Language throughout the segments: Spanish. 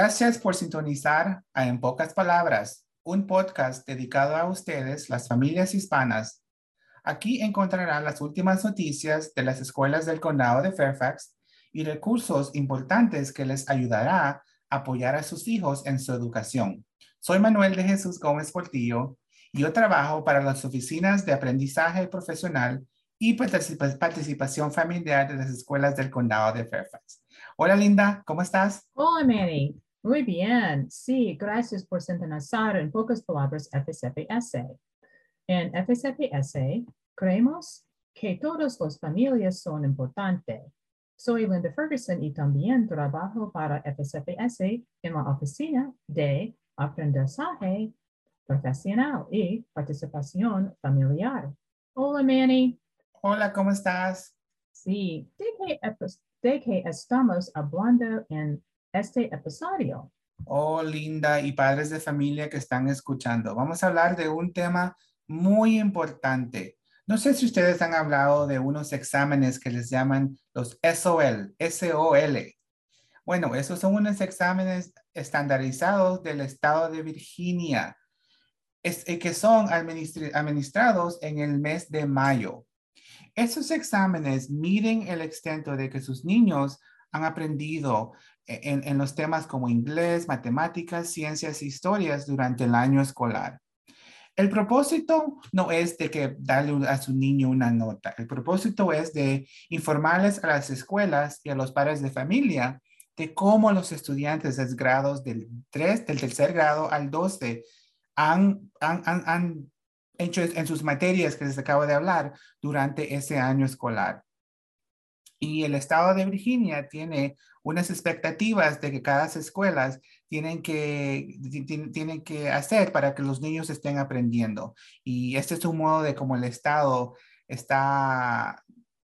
Gracias por sintonizar a En Pocas Palabras, un podcast dedicado a ustedes, las familias hispanas. Aquí encontrarán las últimas noticias de las escuelas del condado de Fairfax y recursos importantes que les ayudará a apoyar a sus hijos en su educación. Soy Manuel de Jesús Gómez Portillo y yo trabajo para las oficinas de aprendizaje profesional y participación familiar de las escuelas del condado de Fairfax. Hola Linda, ¿cómo estás? Hola Manny, muy bien. Sí, gracias por sintonizar en pocas palabras FSPS. En FSPS creemos que todas las familias son importantes. Soy Linda Ferguson y también trabajo para FSPS en la oficina de aprendizaje profesional y participación familiar. Hola Manny. Hola, ¿cómo estás? Sí, ¿de qué, estamos hablando en este episodio? Oh, linda y padres de familia que están escuchando. Vamos a hablar de un tema muy importante. No sé si ustedes han hablado de unos exámenes que les llaman los SOL, SOL. Bueno, esos son unos exámenes estandarizados del estado de Virginia, eh, que son administrados en el mes de mayo. Esos exámenes miden el extento de que sus niños han aprendido en, los temas como inglés, matemáticas, ciencias e historias durante el año escolar. El propósito no es de que darle a su niño una nota. El propósito es de informarles a las escuelas y a los padres de familia de cómo los estudiantes de grados del 3, del tercer grado al 12 han, han, han en sus materias que les acabo de hablar durante ese año escolar. Y el estado de Virginia tiene unas expectativas de que cada escuelas tienen que, tienen que hacer para que los niños estén aprendiendo. Y este es un modo de cómo el estado está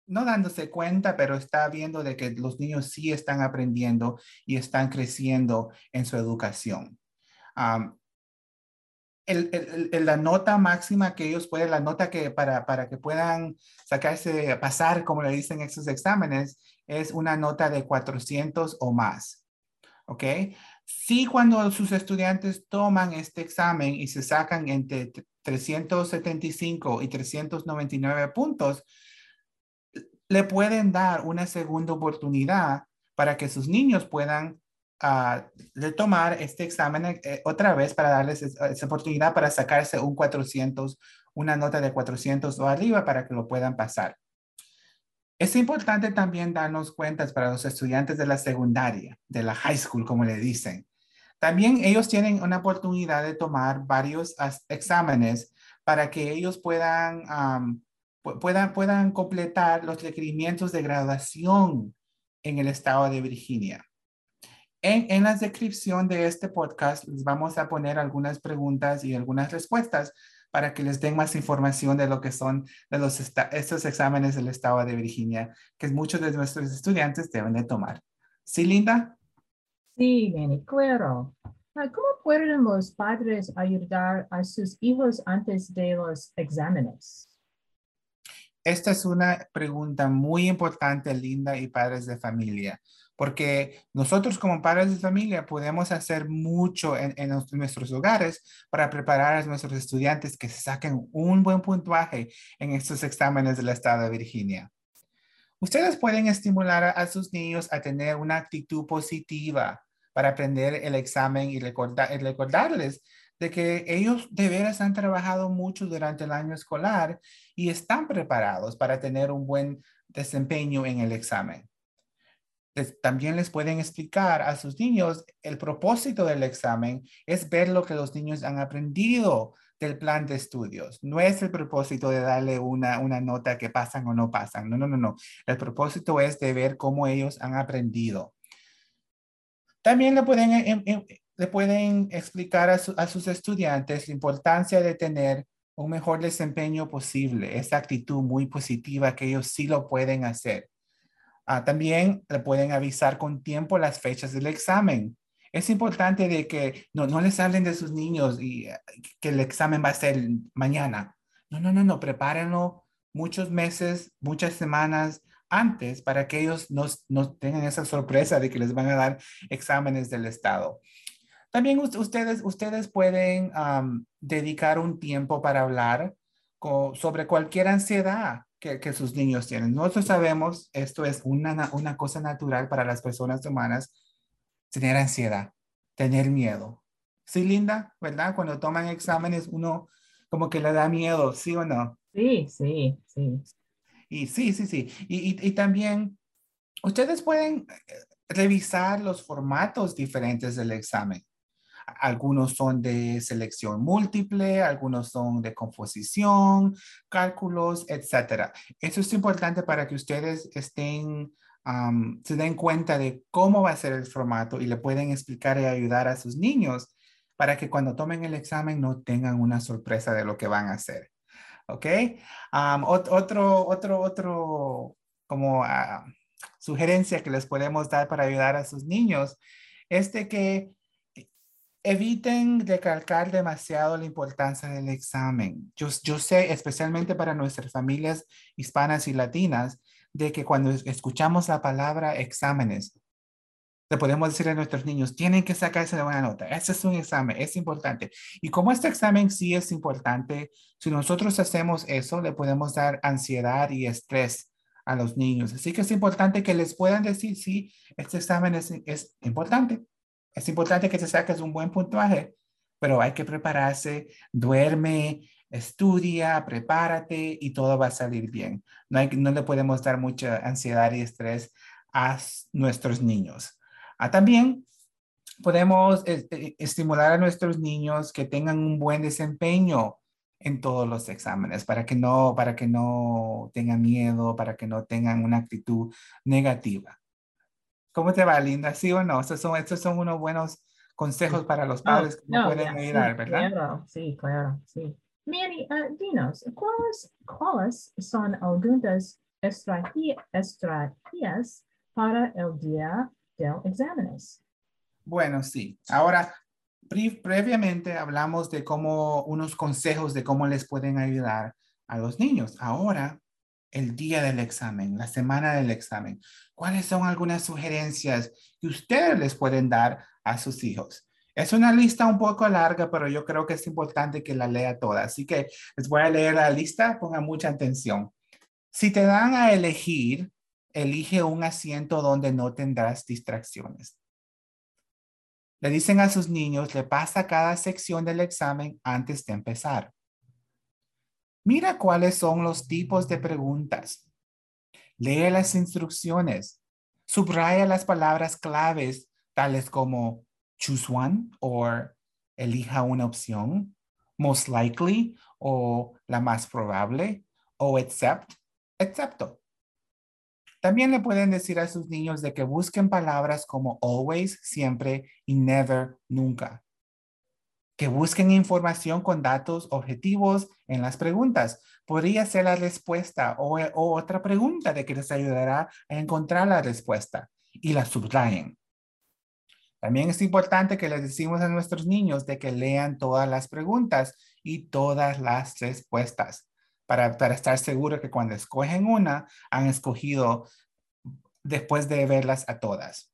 no dándose cuenta, pero está viendo de que los niños sí están aprendiendo y están creciendo en su educación la nota máxima que ellos pueden, la nota que para, para que puedan sacarse, pasar, como le dicen estos exámenes, es una nota de 400 o más. ¿Ok? Sí, cuando sus estudiantes toman este examen y se sacan entre 375 y 399 puntos, le pueden dar una segunda oportunidad para que sus niños puedan de tomar este examen eh, otra vez para darles esa oportunidad para sacarse un 400, una nota de 400 o arriba para que lo puedan pasar. Es importante también darnos cuentas para los estudiantes de la secundaria, de la high school, como le dicen. También ellos tienen una oportunidad de tomar varios exámenes para que ellos puedan, puedan, puedan completar los requerimientos de graduación en el estado de Virginia. En, la descripción de este podcast les vamos a poner algunas preguntas y algunas respuestas para que les den más información de lo que son de los estos exámenes del estado de Virginia, que muchos de nuestros estudiantes deben de tomar. ¿Sí, Linda? Sí, bien, claro. Ah, ¿Cómo pueden los padres ayudar a sus hijos antes de los exámenes? Esta es una pregunta muy importante, Linda, y padres de familia porque nosotros como padres de familia podemos hacer mucho en, nuestros hogares para preparar a nuestros estudiantes que saquen un buen puntuaje en estos exámenes del estado de Virginia. Ustedes pueden estimular a, sus niños a tener una actitud positiva para aprender el examen y recordarles de que ellos de veras han trabajado mucho durante el año escolar y están preparados para tener un buen desempeño en el examen también les pueden explicar a sus niños el propósito del examen es ver lo que los niños han aprendido del plan de estudios. No es el propósito de darle una, una nota que pasan o no pasan. No, no, no, no. El propósito es de ver cómo ellos han aprendido. También le pueden, em, em, le pueden explicar a, a sus estudiantes la importancia de tener un mejor desempeño posible, esa actitud muy positiva que ellos sí lo pueden hacer. Ah, también le pueden avisar con tiempo las fechas del examen. Es importante de que no, no les hablen de sus niños y eh, que el examen va a ser mañana. No, no, no, no, prepárenlo muchos meses, muchas semanas antes para que ellos no, no tengan esa sorpresa de que les van a dar exámenes del Estado. También ustedes, ustedes pueden dedicar un tiempo para hablar sobre cualquier ansiedad que, que, sus niños tienen. Nosotros sabemos, esto es una, una cosa natural para las personas humanas, tener ansiedad, tener miedo. Sí, Linda, ¿verdad? Cuando toman exámenes, uno como que le da miedo, ¿sí o no? Sí, sí, sí. Y sí, sí, sí. Y, y, y también ustedes pueden eh, revisar los formatos diferentes del examen. Algunos son de selección múltiple, algunos son de composición, cálculos, etc. Eso es importante para que ustedes estén, se den cuenta de cómo va a ser el formato y le pueden explicar y ayudar a sus niños para que cuando tomen el examen no tengan una sorpresa de lo que van a hacer. ¿Ok? otro, otro, otro, como ah, sugerencia que les podemos dar para ayudar a sus niños es de que eviten recalcar demasiado la importancia del examen. Yo, sé, especialmente para nuestras familias hispanas y latinas, de que cuando escuchamos la palabra exámenes, le podemos decir a nuestros niños, tienen que sacarse de buena nota. Ese es un examen, es importante. Y como este examen sí es importante, si nosotros hacemos eso, le podemos dar ansiedad y estrés a los niños. Así que es importante que les puedan decir, sí, este examen es importante. Es importante que te saques un buen puntaje, pero hay que prepararse, duerme, estudia, prepárate y todo va a salir bien. No, le podemos dar mucha ansiedad y estrés a nuestros niños. Ah, también podemos este, estimular a nuestros niños que tengan un buen desempeño en todos los exámenes para que no para que no tengan miedo, para que no tengan una actitud negativa. ¿Cómo te va, Linda? ¿Sí o no? Estos son, estos son unos buenos consejos para los padres que no, pueden ayudar, ¿verdad? Claro, sí, claro, sí. Manny, uh, dinos, ¿cuáles, ¿cuáles son algunas estrategias para el día del exámenes? Bueno, sí. Ahora, previamente hablamos de cómo, unos consejos de cómo les pueden ayudar a los niños. Ahora el día del examen, la semana del examen. ¿Cuáles son algunas sugerencias que ustedes les pueden dar a sus hijos? Es una lista un poco larga, pero yo creo que es importante que la lea toda. Así que les voy a leer la lista, pongan mucha atención. Si te dan a elegir, elige un asiento donde no tendrás distracciones. Le dicen a sus niños, le pasa cada sección del examen antes de empezar. Mira cuáles son los tipos de preguntas. Lee las instrucciones. Subraya las palabras claves tales como choose one o elija una opción, most likely o la más probable o except, excepto. También le pueden decir a sus niños de que busquen palabras como always, siempre y never, nunca que busquen información con datos objetivos en las preguntas. Podría ser la respuesta o, otra pregunta de que les ayudará a encontrar la respuesta y la subrayen. También es importante que les decimos a nuestros niños de que lean todas las preguntas y todas las respuestas para, para estar seguro que cuando escogen una, han escogido después de verlas a todas.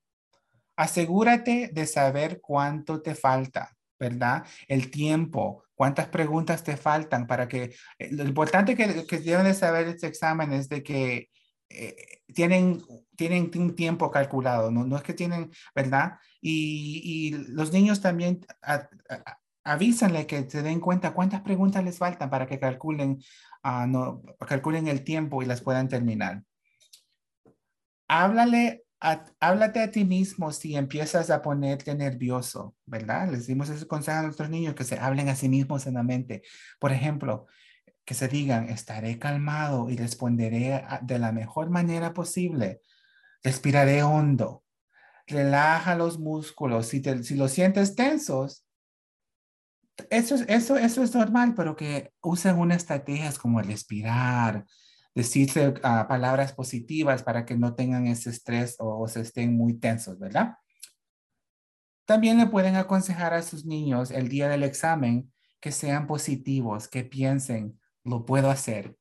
Asegúrate de saber cuánto te falta ¿verdad? El tiempo, cuántas preguntas te faltan para que, eh, lo importante que, que deben de saber este examen es de que eh, tienen, tienen un tiempo calculado, ¿no? no es que tienen, ¿verdad? Y, y los niños también avísanle que se den cuenta cuántas preguntas les faltan para que calculen, uh, no, calculen el tiempo y las puedan terminar. Háblale háblate a ti mismo si empiezas a ponerte nervioso, ¿verdad? Les dimos ese consejo a nuestros niños que se hablen a sí mismos en la mente. Por ejemplo, que se digan, estaré calmado y responderé de la mejor manera posible. Respiraré hondo. Relaja los músculos. Si, te, si los sientes tensos, eso, eso, eso es normal, pero que usen una estrategia como respirar, decirse ah, palabras positivas para que no tengan ese estrés o, se estén muy tensos, ¿verdad? También le pueden aconsejar a sus niños el día del examen que sean positivos, que piensen, lo puedo hacer,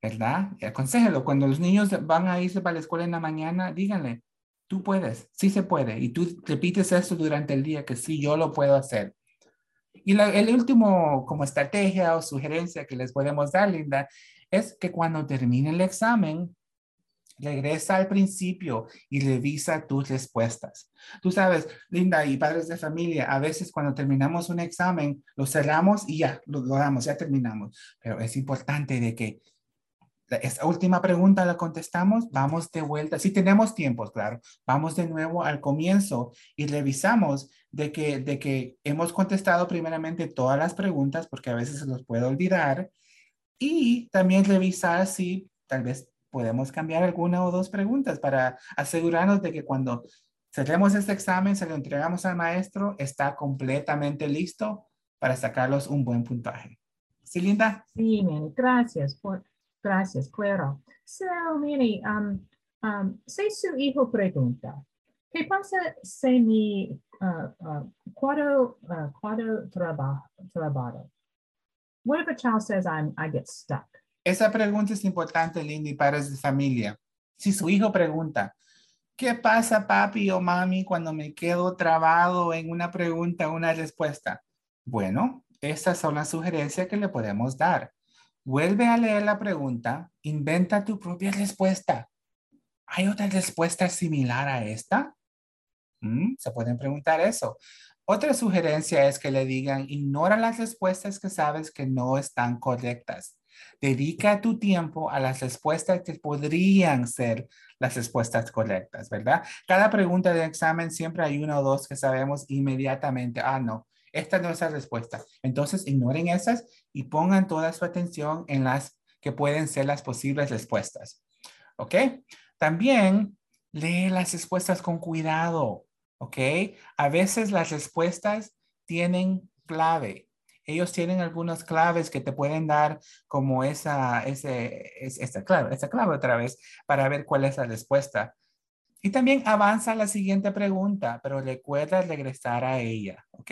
¿verdad? Aconsejelo. Cuando los niños van a irse para la escuela en la mañana, díganle, tú puedes, sí se puede. Y tú repites eso durante el día, que sí, yo lo puedo hacer. Y el último como estrategia o sugerencia que les podemos dar, Linda, es que cuando termine el examen, regresa al principio y revisa tus respuestas. Tú sabes, Linda y padres de familia, a veces cuando terminamos un examen, lo cerramos y ya, lo, lo damos, ya terminamos. Pero es importante de que esa última pregunta la contestamos, vamos de vuelta, si tenemos tiempo, claro, vamos de nuevo al comienzo y revisamos de que, de que hemos contestado primeramente todas las preguntas, porque a veces se los puede olvidar, y también revisar si tal vez podemos cambiar alguna o dos preguntas para asegurarnos de que cuando cerremos este examen, se lo entregamos al maestro, está completamente listo para sacarlos un buen puntaje. ¿Sí, Linda? Sí, gracias por Gracias, claro. So, Manny, um, um, si su hijo pregunta, ¿qué pasa si mi uh, uh, cuadro, uh, trabajo? What if a child says I'm, I get stuck? Esa pregunta es importante, Lindy, padres de familia. Si su hijo pregunta, ¿qué pasa, papi o mami, cuando me quedo trabado en una pregunta o una respuesta? Bueno, esas son las sugerencias que le podemos dar. Vuelve a leer la pregunta, inventa tu propia respuesta. ¿Hay otra respuesta similar a esta? Mm, se pueden preguntar eso. Otra sugerencia es que le digan, ignora las respuestas que sabes que no están correctas. Dedica tu tiempo a las respuestas que podrían ser las respuestas correctas, ¿verdad? Cada pregunta de examen siempre hay una o dos que sabemos inmediatamente, ah, no, esta no es la respuesta. Entonces, ignoren esas y pongan toda su atención en las que pueden ser las posibles respuestas. ¿Ok? También lee las respuestas con cuidado. ¿Ok? A veces las respuestas tienen clave. Ellos tienen algunas claves que te pueden dar como esa, ese, esta clave, esa clave otra vez para ver cuál es la respuesta. Y también avanza la siguiente pregunta, pero recuerda regresar a ella, ¿ok?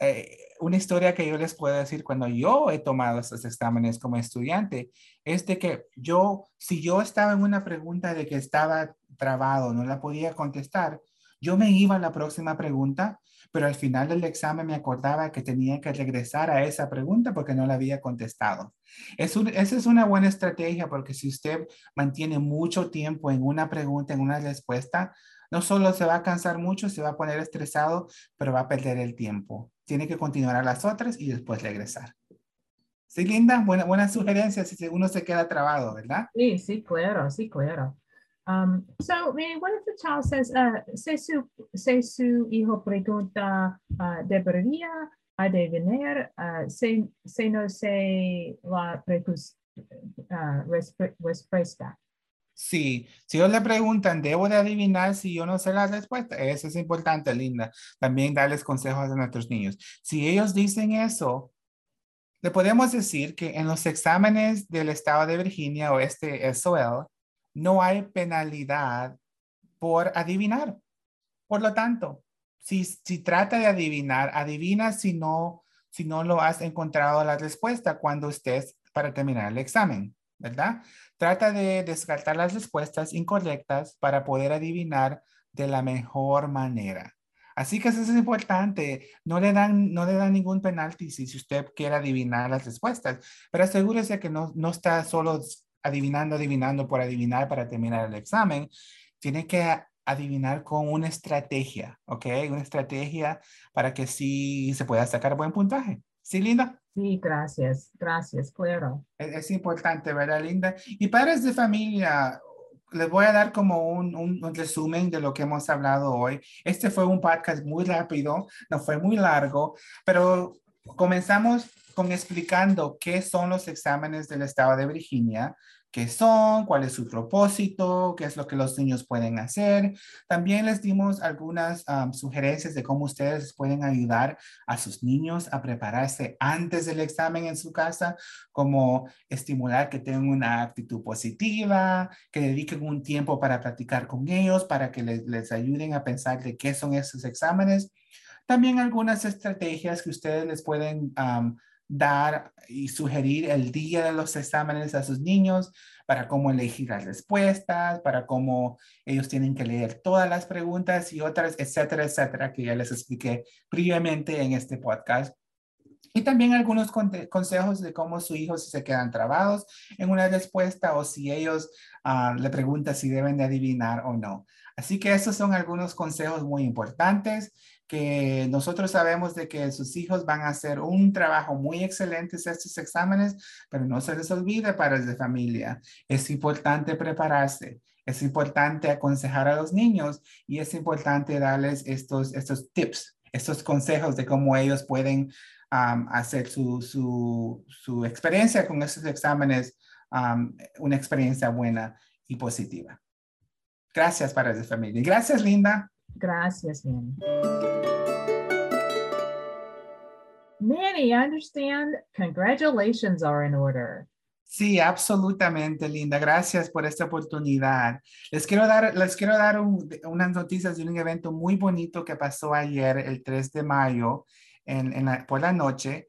Eh, una historia que yo les puedo decir cuando yo he tomado estos exámenes como estudiante es de que yo, si yo estaba en una pregunta de que estaba trabado, no la podía contestar, yo me iba a la próxima pregunta, pero al final del examen me acordaba que tenía que regresar a esa pregunta porque no la había contestado. Es esa es una buena estrategia porque si usted mantiene mucho tiempo en una pregunta, en una respuesta, no solo se va a cansar mucho, se va a poner estresado, pero va a perder el tiempo. Tiene que continuar a las otras y después regresar. Sí, Linda, buena, buena sugerencia si uno se queda trabado, ¿verdad? Sí, sí, claro, sí, claro. Um, so, what if the child says, uh, si, su, si su hijo pregunta, uh, ¿debería adivinar uh, si, si no sé la uh, respuesta? Sí, si ellos le preguntan, ¿debo de adivinar si yo no sé la respuesta? Eso es importante, Linda. También darles consejos a nuestros niños. Si ellos dicen eso, le podemos decir que en los exámenes del estado de Virginia o este SOL, no hay penalidad por adivinar. Por lo tanto, si, si trata de adivinar, adivina si no, si no lo has encontrado la respuesta cuando estés para terminar el examen, ¿verdad? Trata de descartar las respuestas incorrectas para poder adivinar de la mejor manera. Así que eso es importante. No le dan, no le dan ningún penalti si, usted quiere adivinar las respuestas, pero asegúrese que no, no está solo adivinando, adivinando por adivinar para terminar el examen. Tiene que adivinar con una estrategia, ¿ok? Una estrategia para que sí se pueda sacar buen puntaje. ¿Sí, Linda? Sí, gracias, gracias, claro. Es, importante, ¿verdad, Linda? Y padres de familia, les voy a dar como un, un, resumen de lo que hemos hablado hoy. Este fue un podcast muy rápido, no fue muy largo, pero comenzamos con explicando qué son los exámenes del estado de Virginia, qué son, cuál es su propósito, qué es lo que los niños pueden hacer. También les dimos algunas sugerencias de cómo ustedes pueden ayudar a sus niños a prepararse antes del examen en su casa, como estimular que tengan una actitud positiva, que dediquen un tiempo para practicar con ellos, para que les, ayuden a pensar de qué son esos exámenes. También algunas estrategias que ustedes les pueden dar y sugerir el día de los exámenes a sus niños para cómo elegir las respuestas, para cómo ellos tienen que leer todas las preguntas y otras, etcétera, etcétera, que ya les expliqué previamente en este podcast. Y también algunos consejos de cómo su hijo si se quedan trabados en una respuesta o si ellos ah, le preguntan si deben de adivinar o no. Así que esos son algunos consejos muy importantes que nosotros sabemos de que sus hijos van a hacer un trabajo muy excelente en estos exámenes, pero no se les olvide para de familia. Es importante prepararse, es importante aconsejar a los niños y es importante darles estos, estos tips, estos consejos de cómo ellos pueden hacer su, su, su, experiencia con estos exámenes una experiencia buena y positiva. Gracias para de familia. Gracias, Linda. Gracias, Manny. Manny, I understand congratulations are in order. Sí, absolutamente, Linda. Gracias por esta oportunidad. Les quiero dar, les quiero dar unas noticias de un evento muy bonito que pasó ayer, el 3 de mayo, en, por la noche.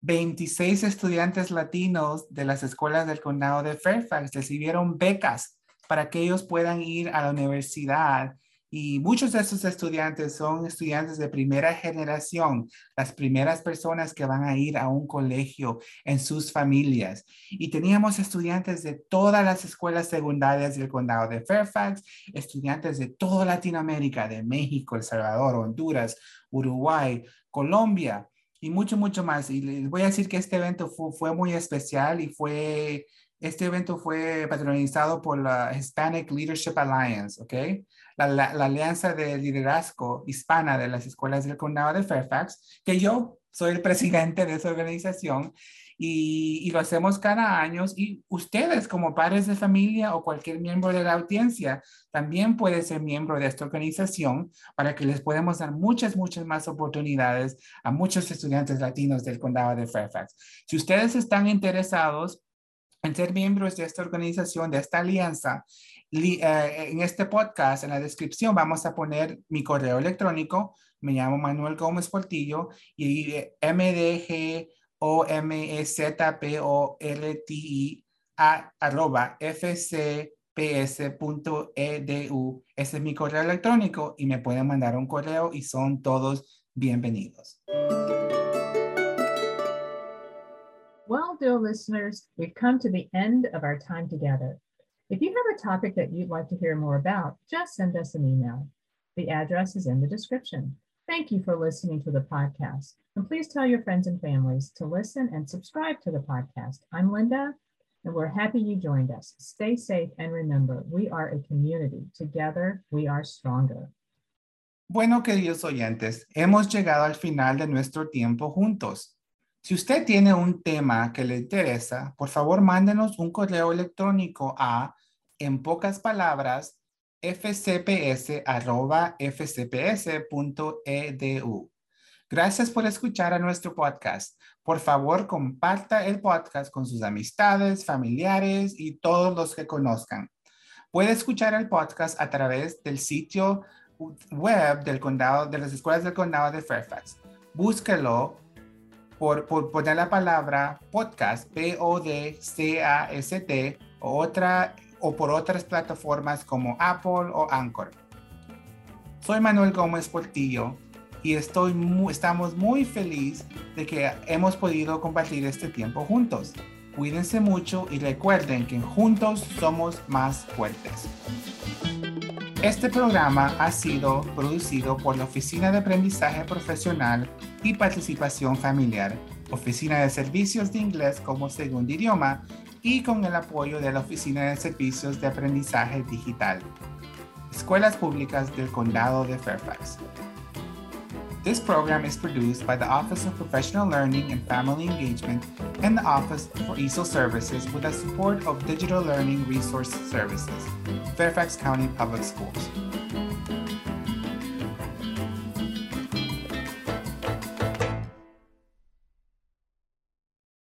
26 estudiantes latinos de las escuelas del condado de Fairfax recibieron becas para que ellos puedan ir a la universidad y muchos de esos estudiantes son estudiantes de primera generación, las primeras personas que van a ir a un colegio en sus familias. Y teníamos estudiantes de todas las escuelas secundarias del condado de Fairfax, estudiantes de toda Latinoamérica, de México, El Salvador, Honduras, Uruguay, Colombia y mucho, mucho más. Y les voy a decir que este evento fue, muy especial y fue este evento fue patronizado por la Hispanic Leadership Alliance, ¿ok? La, alianza de liderazgo hispana de las escuelas del condado de Fairfax, que yo soy el presidente de esa organización y, lo hacemos cada año. Y ustedes como padres de familia o cualquier miembro de la audiencia también puede ser miembro de esta organización para que les podamos dar muchas, muchas más oportunidades a muchos estudiantes latinos del condado de Fairfax. Si ustedes están interesados, en ser miembros de esta organización, de esta alianza, eh, en este podcast, en la descripción, vamos a poner mi correo electrónico. Me llamo Manuel Gómez Portillo y eh, MDG o M E Z P O T I a arroba fcps.edu. Ese es mi correo electrónico y me pueden mandar un correo y son todos bienvenidos. Dear listeners, we've come to the end of our time together. If you have a topic that you'd like to hear more about, just send us an email. The address is in the description. Thank you for listening to the podcast. And please tell your friends and families to listen and subscribe to the podcast. I'm Linda, and we're happy you joined us. Stay safe and remember, we are a community. Together, we are stronger. Bueno, queridos oyentes, hemos llegado al final de nuestro tiempo juntos. Si usted tiene un tema que le interesa, por favor mándenos un correo electrónico a, en pocas palabras, fcps.fcps.edu. Gracias por escuchar a nuestro podcast. Por favor, comparta el podcast con sus amistades, familiares y todos los que conozcan. Puede escuchar el podcast a través del sitio web del condado, de las escuelas del condado de Fairfax. Búsquelo por, poner la palabra podcast, P-O-D-C-A-S-T, o, otra, o por otras plataformas como Apple o Anchor. Soy Manuel Gómez Portillo y estoy estamos muy felices de que hemos podido compartir este tiempo juntos. Cuídense mucho y recuerden que juntos somos más fuertes. Este programa ha sido producido por la Oficina de Aprendizaje Profesional y Participación Familiar, Oficina de Servicios de Inglés como segundo idioma y con el apoyo de la Oficina de Servicios de Aprendizaje Digital. Escuelas Públicas del Condado de Fairfax. This program is produced by the Office of Professional Learning and Family Engagement and the Office for ESOL Services with the support of Digital Learning Resource Services, Fairfax County Public Schools.